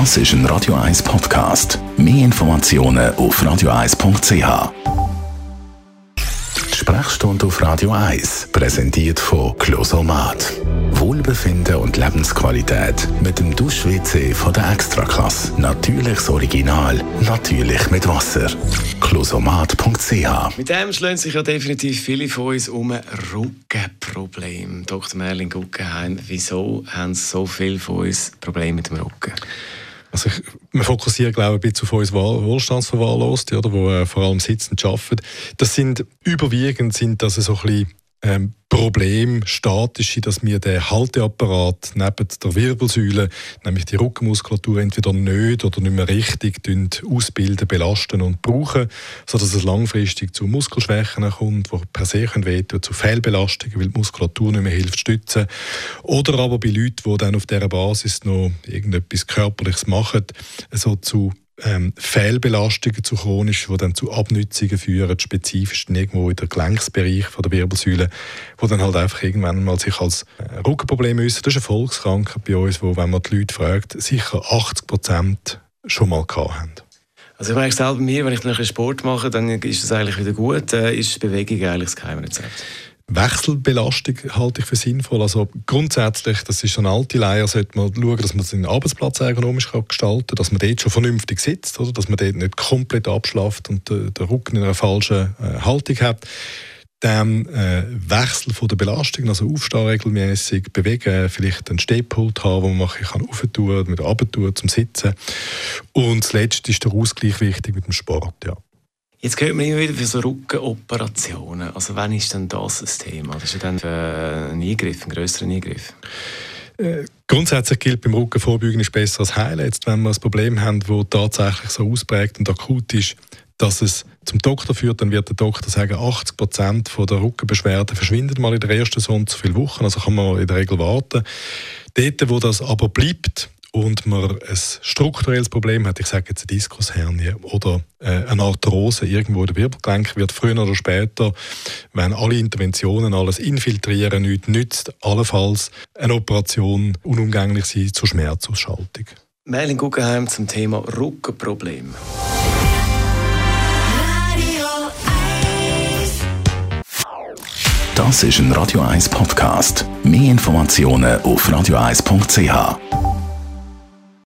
Das ist ein Radio 1 Podcast. Mehr Informationen auf radio1.ch. Die Sprechstunde auf Radio 1, präsentiert von Closomat. Wohlbefinden und Lebensqualität mit dem Dusch-WC von der Extraklasse. Natürliches Original, natürlich mit Wasser. Closomat.ch Mit dem schlagen sich ja definitiv viele von uns um ein Rückenproblem. Dr. Merlin Guggenheim, wieso haben so viele von uns Probleme mit dem Rücken? Also ich, wir fokussieren, glaube ich, ein bisschen auf uns Wohlstandsverwahrloste, oder, die äh, vor allem sitzend arbeiten. Das sind, überwiegend sind das so ein bisschen ähm, Problem statische, dass wir den Halteapparat neben der Wirbelsäule, nämlich die Rückenmuskulatur, entweder nicht oder nicht mehr richtig ausbilden, belasten und brauchen, sodass es langfristig zu Muskelschwächen kommt, die per se wehtun, zu Fehlbelastungen, weil die Muskulatur nicht mehr hilft, stützen. Oder aber bei Leuten, die dann auf dieser Basis noch irgendetwas Körperliches machen, so zu ähm, Fehlbelastungen zu chronisch, die dann zu Abnützungen führen, spezifisch irgendwo in der Gelenksbereich von der Wirbelsäule, wo dann halt einfach irgendwann mal sich als äh, Rückenproblem äußern. Das ist eine Volkskrankheit bei uns, wo, wenn man die Leute fragt, sicher 80 Prozent schon mal gehabt haben. Also ich merke selber mir, wenn ich dann Sport mache, dann ist das eigentlich wieder gut. Äh, ist Bewegung eigentlich das Geheimrezept? Wechselbelastung halte ich für sinnvoll. Also grundsätzlich, das ist eine alte Leier, sollte man schauen, dass man seinen Arbeitsplatz ergonomisch gestalten kann, dass man dort schon vernünftig sitzt, oder? dass man dort nicht komplett abschlaft und den, Rücken in einer falschen äh, Haltung hat. Dann äh, Wechsel von der Belastung, also aufstehen regelmäßig, bewegen, vielleicht einen Stehpult haben, wo man kann aufentun, mit runter zum Sitzen. Und zuletzt ist der Ausgleich wichtig mit dem Sport, ja. Jetzt hört man immer wieder für so Rückenoperationen. Also wann ist denn das ein Thema? Das ist ja dann für einen Eingriff, einen größeren Eingriff. Äh, grundsätzlich gilt beim Rücken Vorbeugen ist besser als heilen. Jetzt, wenn wir ein Problem haben, das tatsächlich so ausprägt und akut ist, dass es zum Doktor führt, dann wird der Doktor sagen, 80 Prozent der Rückenbeschwerden verschwinden mal in der ersten so und so viele Wochen. Also kann man in der Regel warten. Dort, wo das aber bleibt, und man ein strukturelles Problem hat, ich sage jetzt eine Diskushernie oder äh, eine Arthrose irgendwo in der Wirbelgelenk, wird früher oder später, wenn alle Interventionen alles infiltrieren nichts nützt, allenfalls eine Operation unumgänglich sein zur Schmerzausschaltung. Merlin Guggenheim zum Thema Rückenproblem. Das ist ein Radio 1 Podcast. Mehr Informationen auf radio1.ch.